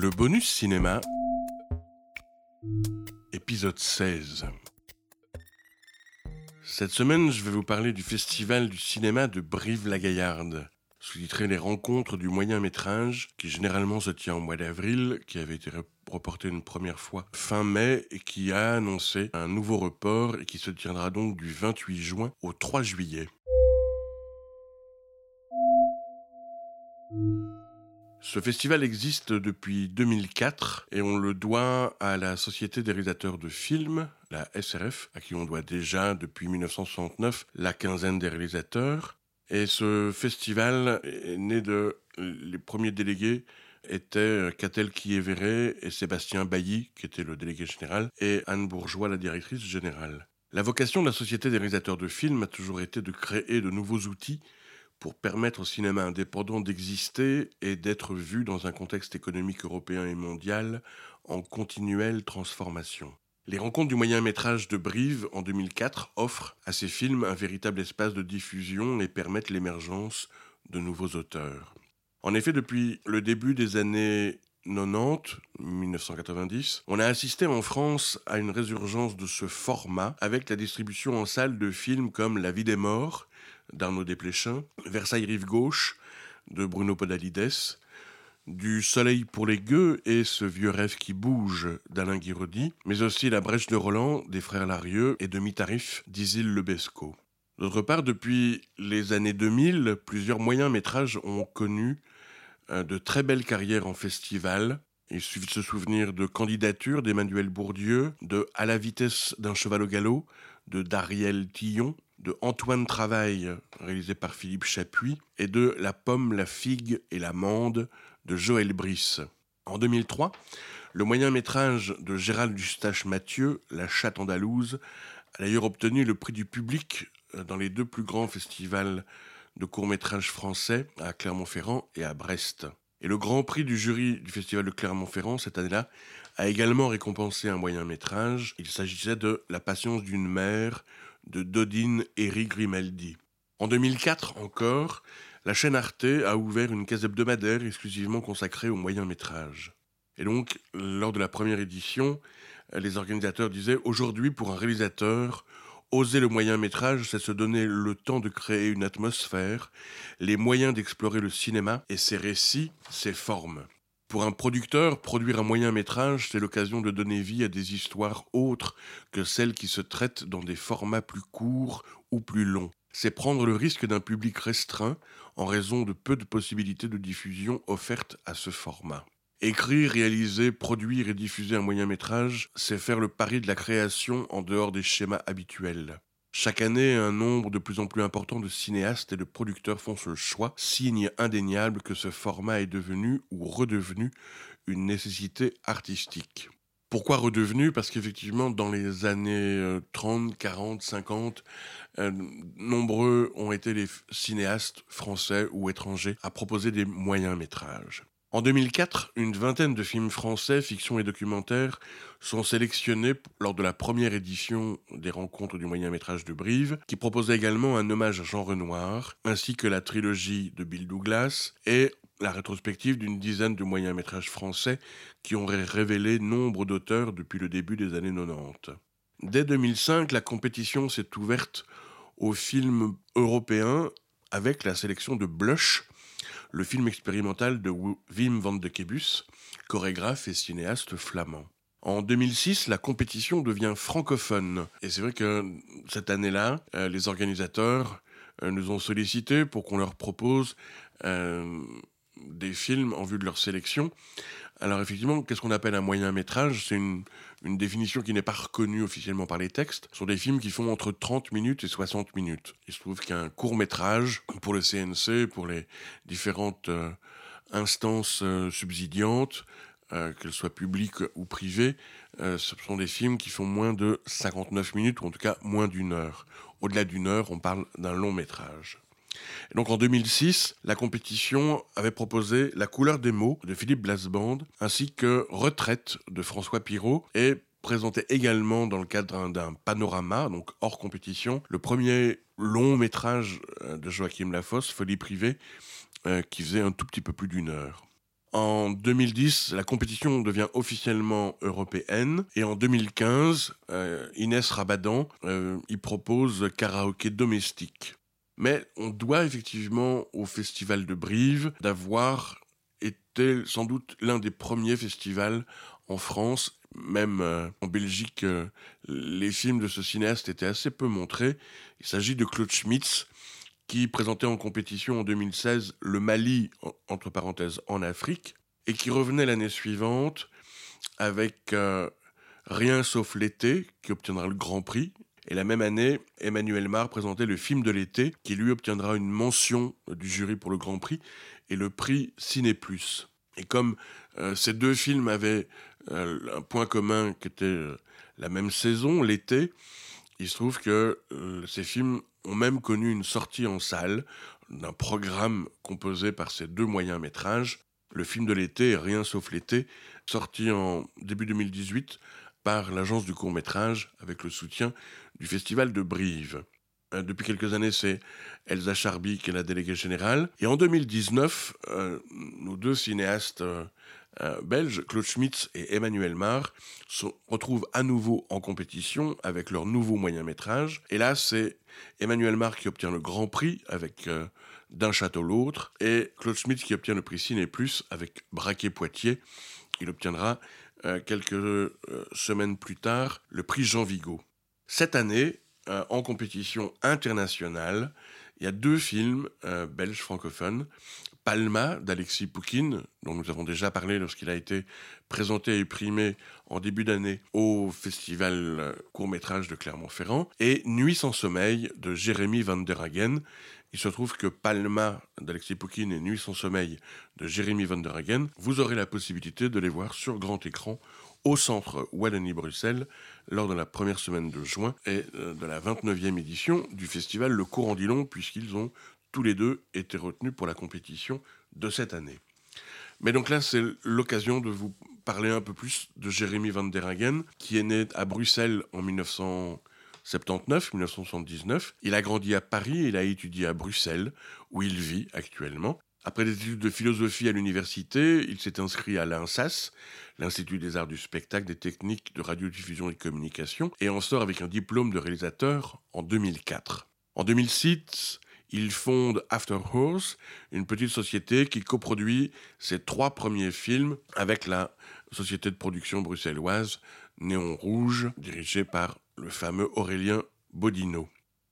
Le bonus cinéma, épisode 16. Cette semaine, je vais vous parler du festival du cinéma de Brive-la-Gaillarde, sous-titré Les rencontres du moyen métrage, qui généralement se tient au mois d'avril, qui avait été reporté une première fois fin mai et qui a annoncé un nouveau report et qui se tiendra donc du 28 juin au 3 juillet. Ce festival existe depuis 2004 et on le doit à la Société des réalisateurs de films, la SRF, à qui on doit déjà depuis 1969 la quinzaine des réalisateurs. Et ce festival est né de les premiers délégués étaient Catel Kievere et Sébastien Bailly, qui était le délégué général, et Anne Bourgeois, la directrice générale. La vocation de la Société des réalisateurs de films a toujours été de créer de nouveaux outils pour permettre au cinéma indépendant d'exister et d'être vu dans un contexte économique européen et mondial en continuelle transformation. Les rencontres du moyen métrage de Brive en 2004 offrent à ces films un véritable espace de diffusion et permettent l'émergence de nouveaux auteurs. En effet, depuis le début des années 90, 1990, on a assisté en France à une résurgence de ce format avec la distribution en salle de films comme La vie des morts d'Arnaud Desplechin, Versailles Rive Gauche de Bruno Podalides, Du Soleil pour les gueux et Ce vieux rêve qui bouge d'Alain Guiraudy, mais aussi La brèche de Roland des frères Larieux et Demi-tarif d'Isil Lebesco. D'autre part, depuis les années 2000, plusieurs moyens métrages ont connu euh, de très belles carrières en festival. Il suffit de se souvenir de candidatures d'Emmanuel Bourdieu, de À la vitesse d'un cheval au galop, de Dariel Tillon, de Antoine Travail, réalisé par Philippe Chapuis, et de La pomme, la figue et l'amande de Joël Brice. En 2003, le moyen métrage de Gérald Eustache Mathieu, La chatte andalouse, a d'ailleurs obtenu le prix du public euh, dans les deux plus grands festivals de courts-métrages français, à Clermont-Ferrand et à Brest. Et le grand prix du jury du festival de Clermont-Ferrand cette année-là a également récompensé un moyen métrage. Il s'agissait de La patience d'une mère de Dodine Eric Grimaldi. En 2004 encore, la chaîne Arte a ouvert une case hebdomadaire exclusivement consacrée au moyen métrage. Et donc, lors de la première édition, les organisateurs disaient Aujourd'hui, pour un réalisateur, oser le moyen métrage, c'est se donner le temps de créer une atmosphère, les moyens d'explorer le cinéma et ses récits, ses formes. Pour un producteur, produire un moyen métrage, c'est l'occasion de donner vie à des histoires autres que celles qui se traitent dans des formats plus courts ou plus longs. C'est prendre le risque d'un public restreint en raison de peu de possibilités de diffusion offertes à ce format. Écrire, réaliser, produire et diffuser un moyen métrage, c'est faire le pari de la création en dehors des schémas habituels. Chaque année, un nombre de plus en plus important de cinéastes et de producteurs font ce choix, signe indéniable que ce format est devenu ou redevenu une nécessité artistique. Pourquoi redevenu? Parce qu'effectivement, dans les années 30, 40, 50, nombreux ont été les cinéastes français ou étrangers à proposer des moyens métrages. En 2004, une vingtaine de films français, fiction et documentaires, sont sélectionnés lors de la première édition des Rencontres du moyen métrage de Brive, qui proposait également un hommage à Jean Renoir, ainsi que la trilogie de Bill Douglas et la rétrospective d'une dizaine de moyens métrages français qui auraient révélé nombre d'auteurs depuis le début des années 90. Dès 2005, la compétition s'est ouverte aux films européens avec la sélection de Blush, le film expérimental de Wim van de Kebus, chorégraphe et cinéaste flamand. En 2006, la compétition devient francophone. Et c'est vrai que cette année-là, euh, les organisateurs euh, nous ont sollicité pour qu'on leur propose euh, des films en vue de leur sélection. Alors effectivement, qu'est-ce qu'on appelle un moyen métrage? C'est une, définition qui n'est pas reconnue officiellement par les textes. Ce sont des films qui font entre 30 minutes et 60 minutes. Il se trouve qu'un court métrage, pour le CNC, pour les différentes euh, instances euh, subsidiantes, euh, qu'elles soient publiques ou privées, ce sont des films qui font moins de 59 minutes, ou en tout cas moins d'une heure. Au-delà d'une heure, on parle d'un long métrage donc en 2006, la compétition avait proposé La couleur des mots de Philippe Blasband ainsi que Retraite de François Pirot et présentait également dans le cadre d'un panorama, donc hors compétition, le premier long métrage euh, de Joachim Lafosse, Folie privée, euh, qui faisait un tout petit peu plus d'une heure. En 2010, la compétition devient officiellement européenne et en 2015, euh, Inès Rabadan y propose karaoké domestique. Mais on doit effectivement au Festival de Brive d'avoir été sans doute l'un des premiers festivals en France. Même euh, en Belgique, les films de ce cinéaste étaient assez peu montrés. Il s'agit de Claude Schmitz, qui présentait en compétition en 2016 le Mali, entre parenthèses, en Afrique, et qui revenait l'année suivante avec euh, Rien sauf l'été, qui obtiendra le Grand Prix. Et la même année, Emmanuel Mar présentait le film de l'été, qui lui obtiendra une mention du jury pour le Grand Prix et le prix Ciné Plus. Et comme euh, ces deux films avaient euh, un point commun qui était la même saison, l'été, il se trouve que ces films ont même connu une sortie en salle d'un programme composé par ces deux moyens métrages. Le film de l'été, Rien sauf l'été, sorti en début 2018 par l'agence du court métrage avec le soutien du Festival de Brive. Euh, depuis quelques années, c'est Elsa Charby qui est la déléguée générale. Et en 2019, euh, nos deux cinéastes euh, euh, belges, Claude Schmitz et Emmanuel Mar, se retrouvent à nouveau en compétition avec leur nouveau moyen métrage. Et là, c'est Emmanuel Mar qui obtient le Grand Prix avec D'un château l'autre, et Claude Schmitz qui obtient le prix Ciné Plus avec Braquet Poitiers. Il obtiendra quelques semaines plus tard le prix Jean Vigo. Cette année, en compétition internationale, il y a deux films belges francophones Palma d'Alexis Poukine, dont nous avons déjà parlé lorsqu'il a été présenté et primé en début d'année au festival euh, court-métrage de Clermont-Ferrand, et Nuit sans sommeil de Jérémy Van der Hagen. Il se trouve que Palma d'Alexis Poukine et Nuit sans sommeil de Jérémy Van der Hagen, vous aurez la possibilité de les voir sur grand écran au centre Wallonie-Bruxelles lors de la première semaine de juin et euh, de la 29e édition du festival Le Courant Dillon, puisqu'ils ont tous les deux étaient retenus pour la compétition de cette année. Mais donc là, c'est l'occasion de vous parler un peu plus de Jérémy Van der Hagen, qui est né à Bruxelles en 1979-1979. Il a grandi à Paris et il a étudié à Bruxelles, où il vit actuellement. Après des études de philosophie à l'université, il s'est inscrit à l'INSAS, l'Institut des arts du spectacle, des techniques de radiodiffusion et de communication, et en sort avec un diplôme de réalisateur en 2004. En 2006, il fonde After Horse, une petite société qui coproduit ses trois premiers films avec la société de production bruxelloise Néon Rouge, dirigée par le fameux Aurélien Bodino.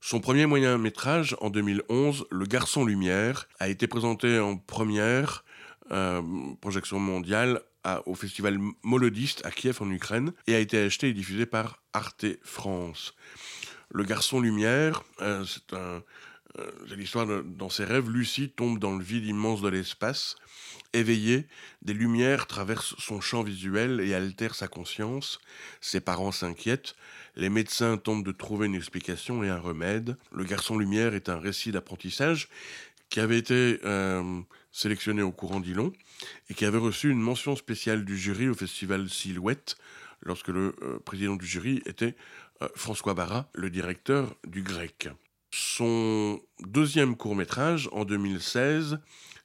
Son premier moyen métrage, en 2011, Le Garçon Lumière, a été présenté en première euh, projection mondiale au festival Molodiste à Kiev en Ukraine et a été acheté et diffusé par Arte France. Le Garçon Lumière, euh, c'est un, c'est l'histoire dans ses rêves, Lucie tombe dans le vide immense de l'espace. Éveillée, des lumières traversent son champ visuel et altèrent sa conscience. Ses parents s'inquiètent. Les médecins tentent de trouver une explication et un remède. Le garçon lumière est un récit d'apprentissage qui avait été euh, sélectionné au courant d'Ilon et qui avait reçu une mention spéciale du jury au festival Silhouette lorsque le euh, président du jury était François Barra, le directeur du grec. Son deuxième court métrage, en 2016,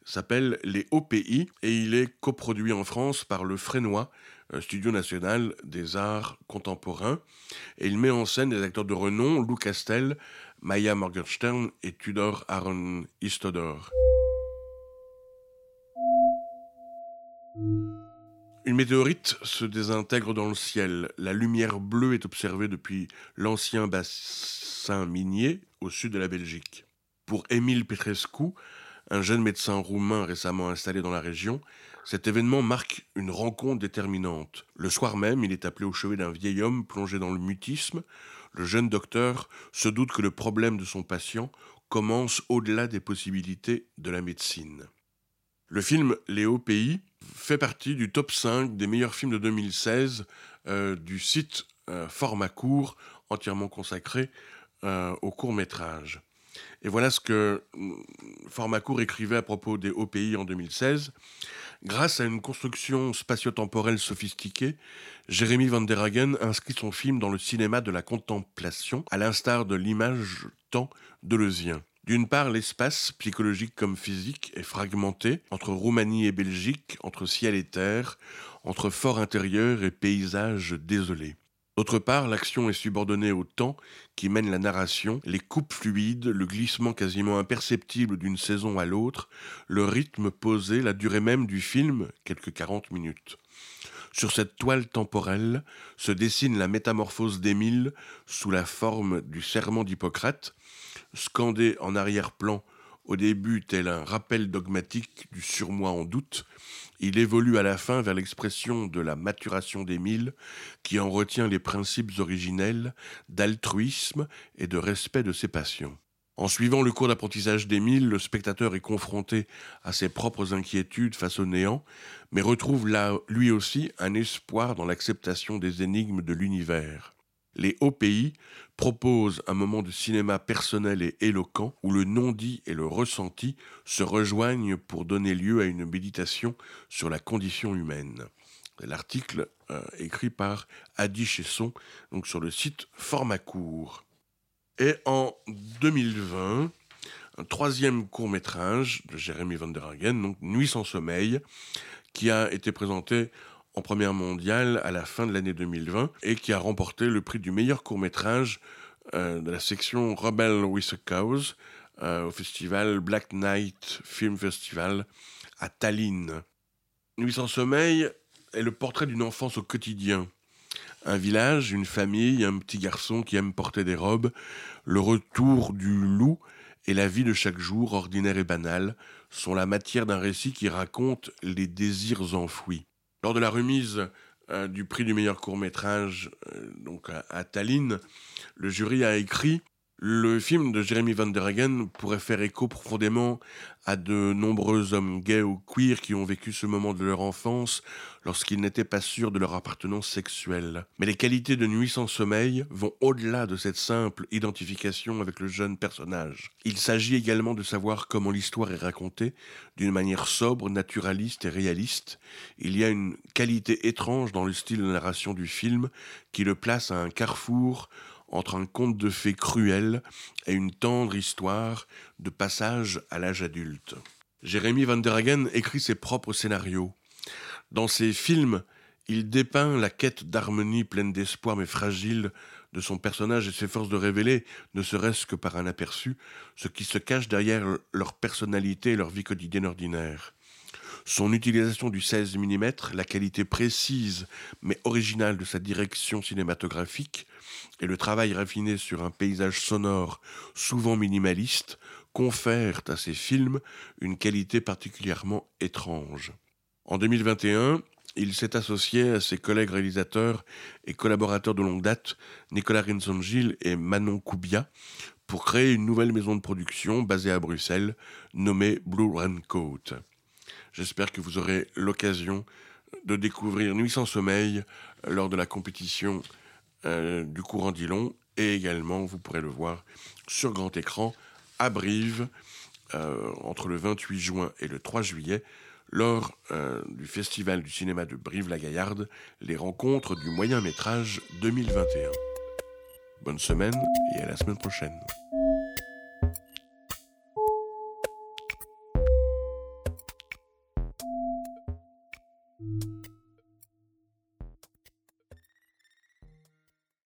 s'appelle Les OPI et il est coproduit en France par le Frénois, euh, Studio national des arts contemporains. Il met en scène des acteurs de renom, Lou Castel, Maya Morgenstern et Tudor Aaron Istodor. Une météorite se désintègre dans le ciel. La lumière bleue est observée depuis l'ancien bassin minier au sud de la Belgique. Pour Émile Petrescu, un jeune médecin roumain récemment installé dans la région, cet événement marque une rencontre déterminante. Le soir même, il est appelé au chevet d'un vieil homme plongé dans le mutisme. Le jeune docteur se doute que le problème de son patient commence au-delà des possibilités de la médecine. Le film Léo Pays fait partie du top 5 des meilleurs films de 2016 euh, du site euh, Format Court, entièrement consacré euh, au court métrage. Et voilà ce que mm, Format Court écrivait à propos des OPI en 2016. Grâce à une construction spatio-temporelle sophistiquée, Jérémy Van der Hagen inscrit son film dans le cinéma de la contemplation, à l'instar de l'image temps de Leusien. D'une part, l'espace, psychologique comme physique, est fragmenté entre Roumanie et Belgique, entre ciel et terre, entre fort intérieur et paysage désolé. D'autre part, l'action est subordonnée au temps qui mène la narration, les coupes fluides, le glissement quasiment imperceptible d'une saison à l'autre, le rythme posé, la durée même du film, quelques 40 minutes. Sur cette toile temporelle se dessine la métamorphose d'Émile sous la forme du serment d'Hippocrate, scandé en arrière-plan au début tel un rappel dogmatique du surmoi en doute, il évolue à la fin vers l'expression de la maturation d'Émile, qui en retient les principes originels d'altruisme et de respect de ses passions. En suivant le cours d'apprentissage d'Émile, le spectateur est confronté à ses propres inquiétudes face au néant, mais retrouve là, lui aussi, un espoir dans l'acceptation des énigmes de l'univers. Les hauts pays proposent un moment de cinéma personnel et éloquent où le non-dit et le ressenti se rejoignent pour donner lieu à une méditation sur la condition humaine. L'article euh, écrit par Adi Chesson donc sur le site Formacourt. Et en 2020, un troisième court métrage de Jérémy Van der Hagen, Nuit sans sommeil, qui a été présenté en première mondiale à la fin de l'année 2020 et qui a remporté le prix du meilleur court métrage euh, de la section Rebel with a Cause euh, au festival Black Knight Film Festival à Tallinn. Nuit sans sommeil est le portrait d'une enfance au quotidien. Un village, une famille, un petit garçon qui aime porter des robes, le retour du loup et la vie de chaque jour, ordinaire et banale, sont la matière d'un récit qui raconte les désirs enfouis. Lors de la remise euh, du prix du meilleur court métrage euh, donc à, Tallinn, le jury a écrit le film de Jeremy Van der Hagen pourrait faire écho profondément à de nombreux hommes gays ou queer qui ont vécu ce moment de leur enfance lorsqu'ils n'étaient pas sûrs de leur appartenance sexuelle. Mais les qualités de Nuit sans sommeil vont au-delà de cette simple identification avec le jeune personnage. Il s'agit également de savoir comment l'histoire est racontée d'une manière sobre, naturaliste et réaliste. Il y a une qualité étrange dans le style de narration du film qui le place à un carrefour entre un conte de fées cruel et une tendre histoire de passage à l'âge adulte. Jérémy Van der Hagen écrit ses propres scénarios. Dans ses films, il dépeint la quête d'harmonie pleine d'espoir mais fragile de son personnage et s'efforce de révéler, ne serait-ce que par un aperçu, ce qui se cache derrière leur personnalité et leur vie quotidienne ordinaire. Son utilisation du 16 mm, la qualité précise mais originale de sa direction cinématographique et le travail raffiné sur un paysage sonore souvent minimaliste confèrent à ses films une qualité particulièrement étrange. En 2021, il s'est associé à ses collègues réalisateurs et collaborateurs de longue date, Nicolas Rinson-Gilles et Manon Koubia, pour créer une nouvelle maison de production basée à Bruxelles, nommée Blue Raincoat. J'espère que vous aurez l'occasion de découvrir Nuit sans sommeil lors de la compétition euh, du courant Dillon et également, vous pourrez le voir sur grand écran à Brive euh, entre le 28 juin et le 3 juillet lors euh, du Festival du cinéma de Brive-la-Gaillarde, les rencontres du moyen métrage 2021. Bonne semaine et à la semaine prochaine.